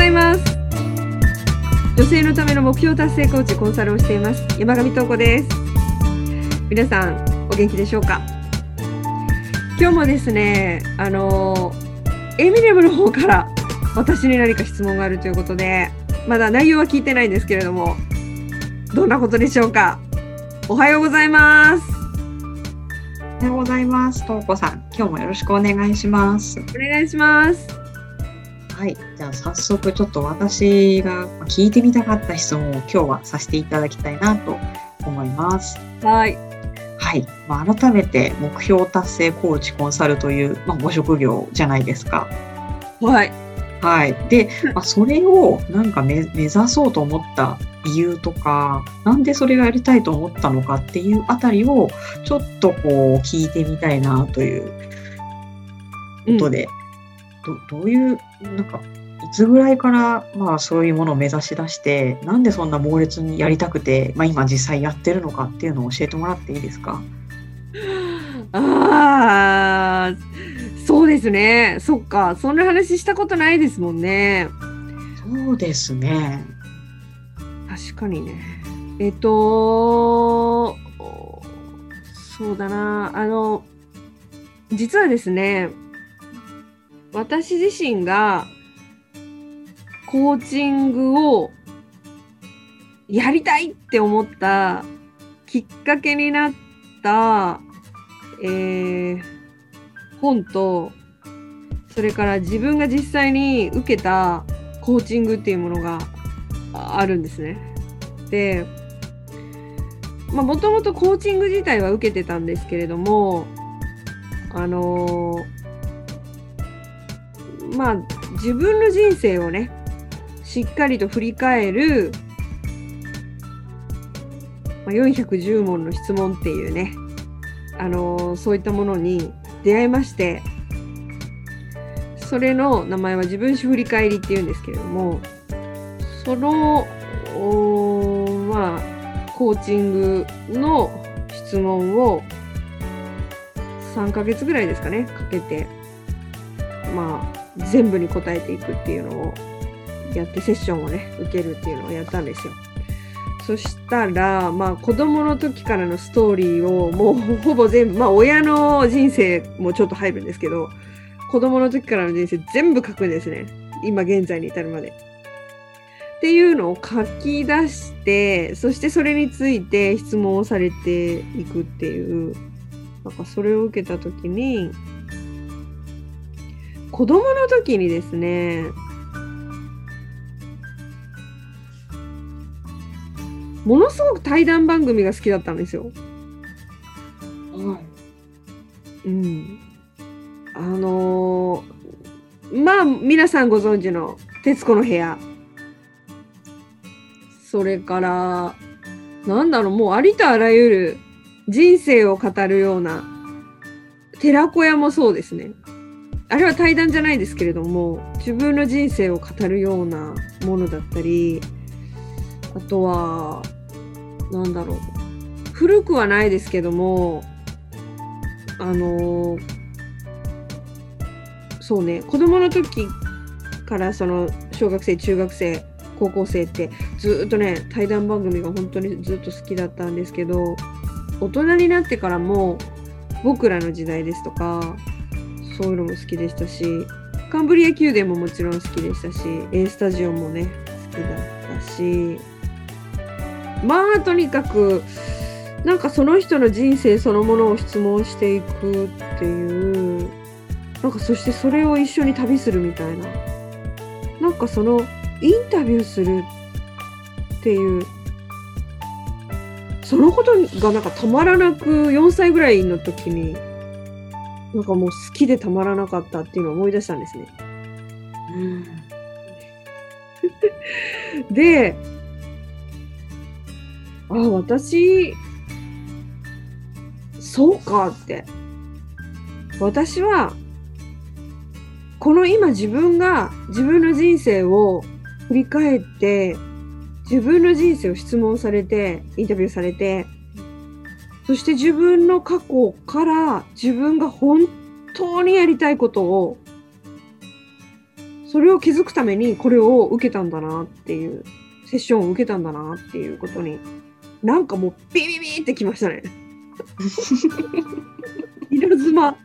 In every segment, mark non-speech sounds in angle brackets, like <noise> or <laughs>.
ございます。女性のための目標達成コーチコンサルをしています。山上東子です。皆さんお元気でしょうか？今日もですねあのエミネムの方から私に何か質問があるということでまだ内容は聞いてないんですけれどもどんなことでしょうか？おはようございます。おはようございます。とうこさん、今日もよろしくお願いします。お願いしますはい、じゃあ早速ちょっと私が聞いてみたかった質問を今日はさせていただきたいなと思います。はい。はい、まあ、改めて目標達成コーチコンサルという、まあ、ご職業じゃないですか。はい。はい、で、まあ、それをなんか目目指そうと思った理由とか、なんでそれがやりたいと思ったのかっていうあたりをちょっとこう聞いてみたいなということで、どどういうなんかいつぐらいからまあそういうものを目指し出してなんでそんな猛烈にやりたくて、まあ、今実際やってるのかっていうのを教えてもらっていいですか？<laughs> ああ、そうですね。そっか。そんな話したことないですもんね。そうですね。確かにね。えっと、そうだな。あの、実はですね、私自身がコーチングをやりたいって思ったきっかけになった、えー本と、それから自分が実際に受けたコーチングっていうものがあるんですね。で、もともとコーチング自体は受けてたんですけれども、あのーまあ自分の人生をね、しっかりと振り返る、まあ、410問の質問っていうね、あのーそういったものに出会いまして、それの名前は自分史振り返りっていうんですけれども、その、まあ、コーチングの質問を3ヶ月ぐらいですかね、かけて、まあ、全部に答えていくっていうのをやって、セッションをね、受けるっていうのをやったんですよ。そしたら、まあ、子供の時からのストーリーをもうほぼ全部、まあ、親の人生もちょっと入るんですけど、子供の時からの人生全部書くんですね。今現在に至るまで。っていうのを書き出して、そしてそれについて質問をされていくっていう、なんかそれを受けた時に、子供の時にですね、ものすごく対談番組が好きだったんですよ。はい。うん。あのーまあ、皆さんご存知の徹子の部屋。それから、なんだろう、もうありとあらゆる人生を語るような、寺子屋もそうですね。あれは対談じゃないですけれども、自分の人生を語るようなものだったり、あとは、なんだろう、古くはないですけども、あのそうね。子供の時からその小学生中学生高校生ってずっとね対談番組が本当にずっと好きだったんですけど大人になってからも僕らの時代ですとかそういうのも好きでしたしカンブリア宮殿ももちろん好きでしたし A スタジオもね好きだったしまあとにかくなんかその人の人生そのものを質問していくっていうなんかそしてそれを一緒に旅するみたいななんかそのインタビューするっていうそのことがなんかたまらなく4歳ぐらいの時になんかもう好きでたまらなかったっていうのを思い出したんですね。うん。<laughs> で、あ、私、そうかって。私は、この今自分が自分の人生を振り返って、自分の人生を質問されて、インタビューされて、そして自分の過去から自分が本当にやりたいことをそれを気づくためにこれを受けたんだなっていうセッションを受けたんだなっていうことになんかもうビビビってきましたね。<laughs> 稲妻。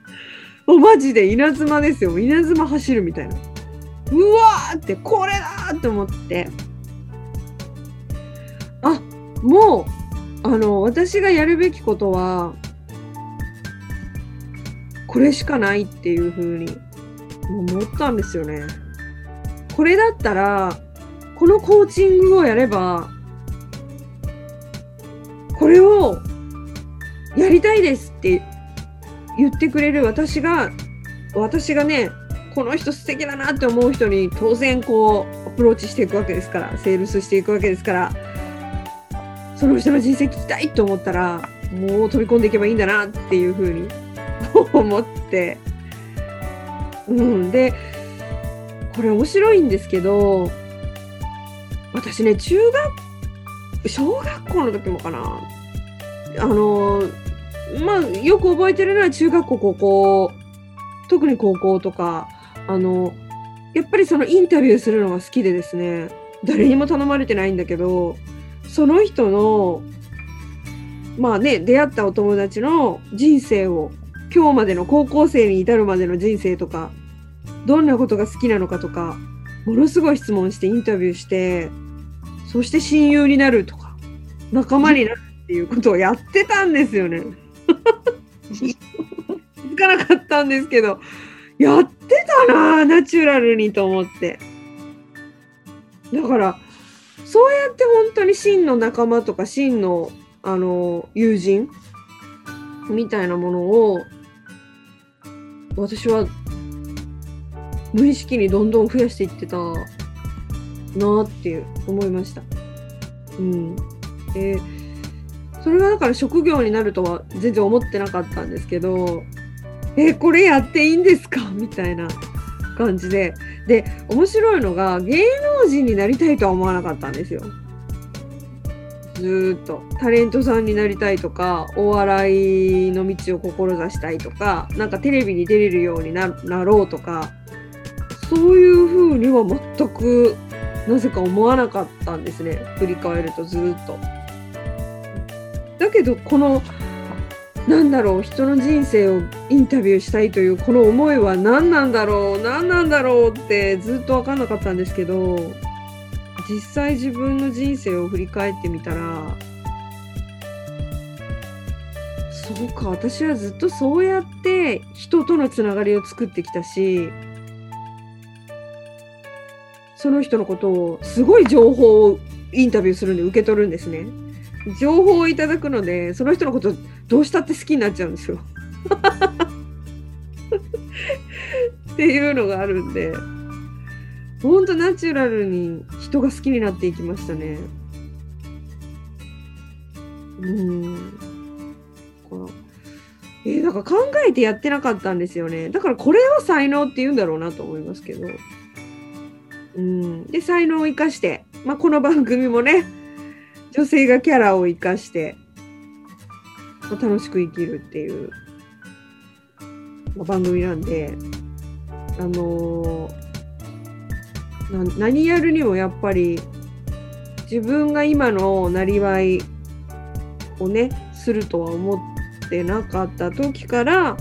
おマジで稲妻ですよ。稲妻走るみたいな。うわーってこれだって思って。あもうあの私がやるべきことはこれしかないっていう風に思ったんですよね。これだったらこのコーチングをやればこれをやりたいですって言ってくれる私が私がねこの人素敵だなって思う人に当然こうアプローチしていくわけですからセールスしていくわけですからその人の人生聞きたいと思ったらもう飛び込んでいけばいいんだなっていうふうに <laughs> 思って。うん。でこれ面白いんですけど私ね中学小学校の時もかな。あのまあよく覚えてるのは中学校高校。特に高校とか。あのやっぱりそのインタビューするのが好きでですね。誰にも頼まれてないんだけどその人のまあね出会ったお友達の人生を今日までの高校生に至るまでの人生とかどんなことが好きなのかとかものすごい質問してインタビューしてそして親友になるとか仲間になるっていうことをやってたんですよね。気づかなかったんですけどやってたなナチュラルにと思ってだからそうやって本当に真の仲間とか真のあの友人みたいなものを私は無意識にどんどん増やしていってたなっていう思いました。うん、でそれがだから職業になるとは全然思ってなかったんですけどえこれやっていいんですか？みたいな感じでで面白いのが芸能人になりたいとは思わなかったんですよ。ずっとタレントさんになりたいとかお笑いの道を志したいとかなんかテレビに出れるようになろうとかそういうふうには全くなぜか思わなかったんですね振り返るとずっと。だけどこのなんだろう人の人生をインタビューしたいというこの思いは何なんだろう何なんだろうってずっと分かんなかったんですけど実際自分の人生を振り返ってみたらそうか私はずっとそうやって人とのつながりを作ってきたしその人のことをすごい情報をインタビューするんで受け取るんですね。情報をいただくのでその人のことどうしたって好きになっちゃうんですよ。<laughs> っていうのがあるんでほんとナチュラルに人が好きになっていきましたね。うんえー、だから考えてやってなかったんですよね。だからこれを才能って言うんだろうなと思いますけど。うん、で才能を生かして、まあ、この番組もね女性がキャラを生かして、ま、楽しく生きるっていう、ま、番組なんで、あのー、何やるにもやっぱり自分が今のなりわいをねするとは思ってなかった時から、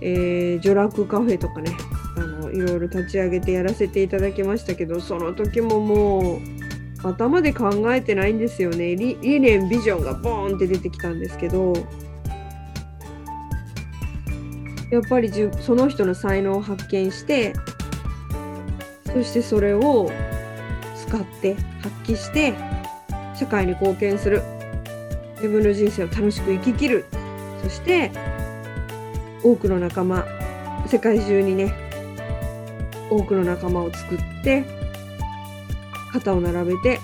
えー、女楽カフェとかねあのいろいろ立ち上げてやらせていただきましたけどその時ももう頭で考えてないんですよね。理念ビジョンがボーンって出てきたんですけど。やっぱりじその人の才能を発見してそしてそれを使って発揮して社会に貢献する。自分の人生を楽しく生ききる。そして多くの仲間世界中にね多くの仲間を作って肩を並べて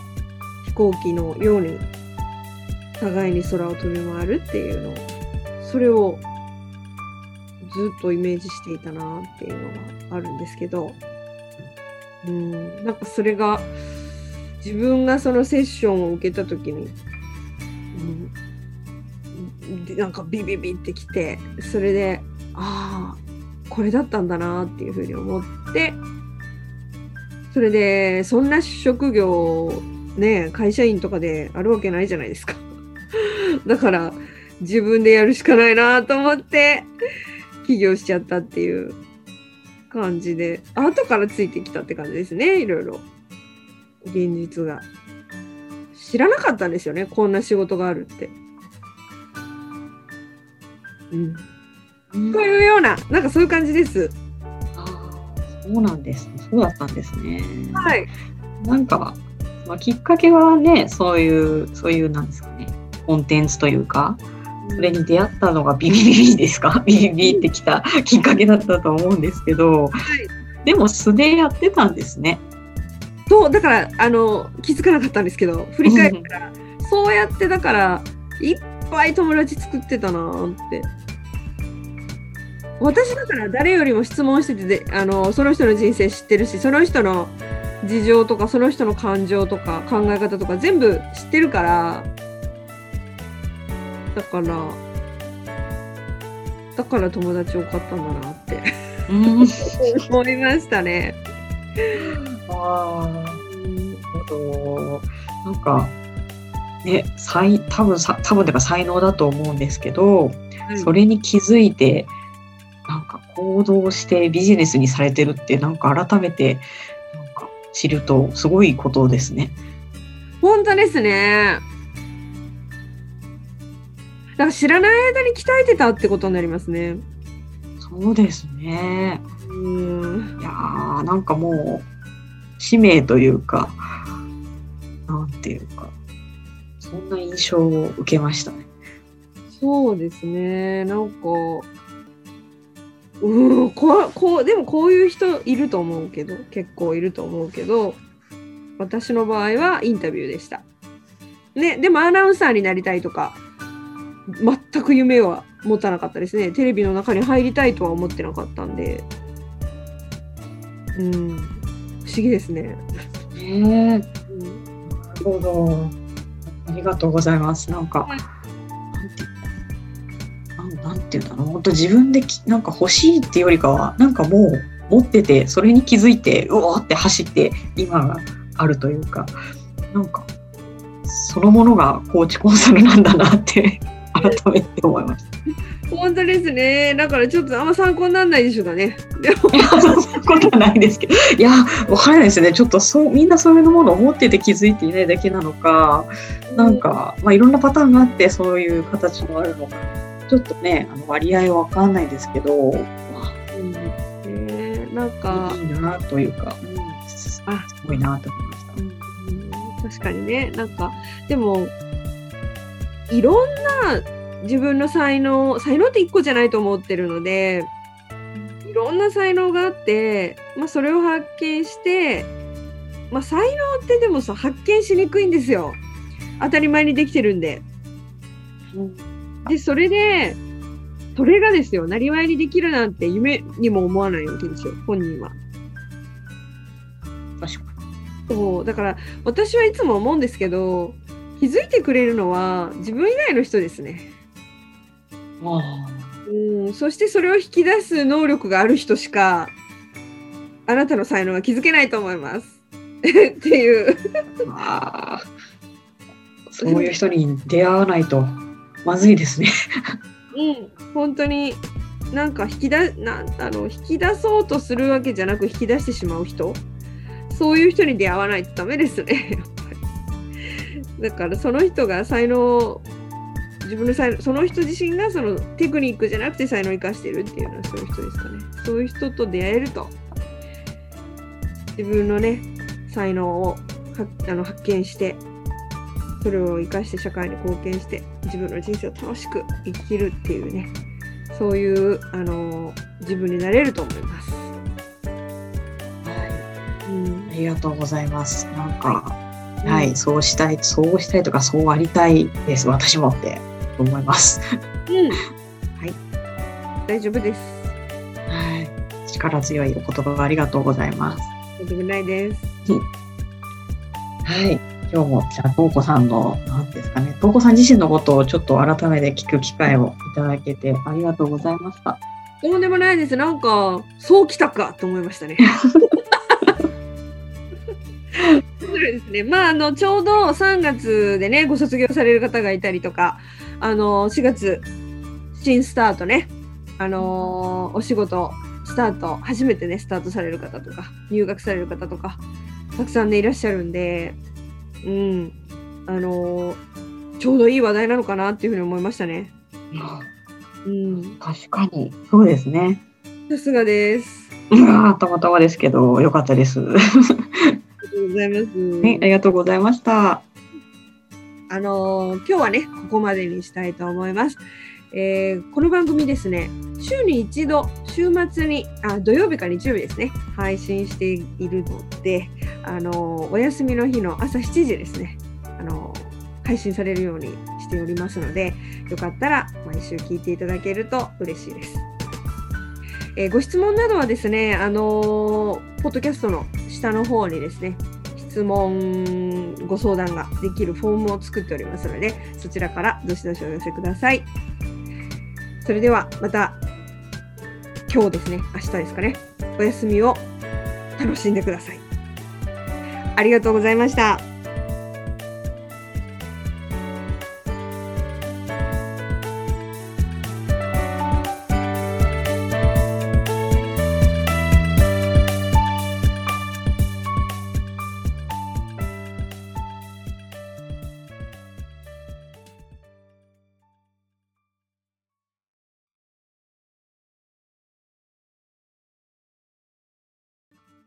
飛行機のように互いに空を飛び回るっていうの。それをずっとイメージしていたなっていうのがあるんですけど。うんなんかそれが自分がそのセッションを受けた時に、うん、なんかビビビってきてそれでああこれだったんだなっていうふうに思ってそれでそんな職業ね会社員とかであるわけないじゃないですか。<laughs> だから自分でやるしかないなと思って起業しちゃったっていう感じで。後からついてきたって感じですねいろいろ。現実が。知らなかったんですよねこんな仕事があるって。うん。というようななんかそういう感じですそうなんです。ね。そうだったんですね。はい。なんか、まあ、きっかけはね、そういう、そういう、なんですかね、コンテンツというか、それに出会ったのがビビビビですか？ビビビってきたきっかけだったと思うんですけど、でも素でやってたんですね。そうだからあの気づかなかったんですけど振り返ったらそうやってだからいっぱい友達作ってたなーって私だから誰よりも質問しててであのその人の人生知ってるしその人の事情とかその人の感情とか考え方とか全部知ってるからだからだから友達多かったんだなってうん。思いましたね。ああ、なんか、ね、才、多分さ、多分てか才能だと思うんですけど、はいそれに気づいて、行動してビジネスにされてるって、なんか改めて、なんか知るとすごいことですね。本当ですね。だから知らない間に鍛えてたってことになりますね。そうですね。うん。いやーなんかもう、使命というか、なんていうか、そんな印象を受けましたね。そうですね。なんか、うん、こう、こう、でもこういう人いると思うけど、結構いると思うけど、私の場合はインタビューでした。ね、でもアナウンサーになりたいとか、全く夢は持たなかったですね。テレビの中に入りたいとは思ってなかったんで。うん、不思議ですね。ねえうんなるほど。ありがとうございます。なんか、はいなんてなんなんていうんだろう。本当自分できなんか欲しいっていうよりかは、なんかもう持ってて、それに気づいて、うおーって走って今があるというか、なんかそのものがコーチコンサルなんだなって <laughs> 改めて思いました。本当ですね。だからちょっとあんま参考にならないでしょうかね。でもなことはないですけど、いや、わからないですね。ちょっとそう、みんなそういうものを持ってて気づいていないだけなのか、なんか、まあ、いろんなパターンがあって、そういう形もあるのか、ちょっとね、あの割合はわかんないですけど、まうんねなんかあ、いいなというか、うん、すあすごいなと思いました。うん確かにねなんかでもいろんな自分の才能才能って一個じゃないと思ってるのでいろんな才能があって、まあ、それを発見して、まあ、才能ってでもさ発見しにくいんですよ当たり前にできてるんで。でそれでそれがですよなりわいにできるなんて夢にも思わないわけですよ本人は。確かそうだから私はいつも思うんですけど気づいてくれるのは自分以外の人ですね。に。あうんそしてそれを引き出す能力がある人しかあなたの才能は気づけないと思います。<laughs> っていう。あそういう人に出会わないとまずいですね。うん、本当になんか引き出なんだろう引き出そうとするわけじゃなく引き出してしまう人？そういう人に出会わないとダメですね。<laughs> やっぱり。だからその人が才能自分の才能その人自身がそのテクニックじゃなくて才能を生かしてるっていうのはそういう人ですかね。そういう人と出会えると。自分のね才能をあの発見してそれを生かして社会に貢献して自分の人生を楽しく生きるっていうねそういうあの自分になれると思います。はうんい、ありがとうございます。なんか、うんはい、そうしたい、そうしたいとか、そうありたいです。私もって思います。うんはい、大丈夫です。はい、力強いお言葉ありがとうございます。大丈夫ないです。はい、今日もじゃあ、とうこさんの、なんですかね、とうこさん自身のことをちょっと改めて聞く機会をいただけてありがとうございました。とんでもないです。なんかそうきたかと思いましたね。ですね。まあ、あの、ちょうど3月でね、ご卒業される方がいたりとか、あの、4月、新スタートね、あの、お仕事、スタート、初めてね、スタートされる方とか、入学される方とか、たくさんね、いらっしゃるんで、うん、あの、ちょうどいい話題なのかなっていうふうに思いましたね。うん、確かに。そうですね。さすがです。うわーたまたまですけど、よかったです。はありがとうございます。い、ありがとうございました。あのー今日はね、ここまでにしたいと思います。えーこの番組ですね、週に一度、週末に、あ土曜日か日曜日ですね、配信しているので、あのお休みの日の朝7時ですね、あの配信されるようにしておりますので、よかったら毎週聞いていただけると嬉しいです。えーご質問などはですね、あのーポッドキャストの下の方にですね、質問、ご相談ができるフォームを作っておりますので、そちらからどしどしお寄せください。それではまた今日ですね、明日ですかね、お休みを楽しんでください。ありがとうございました。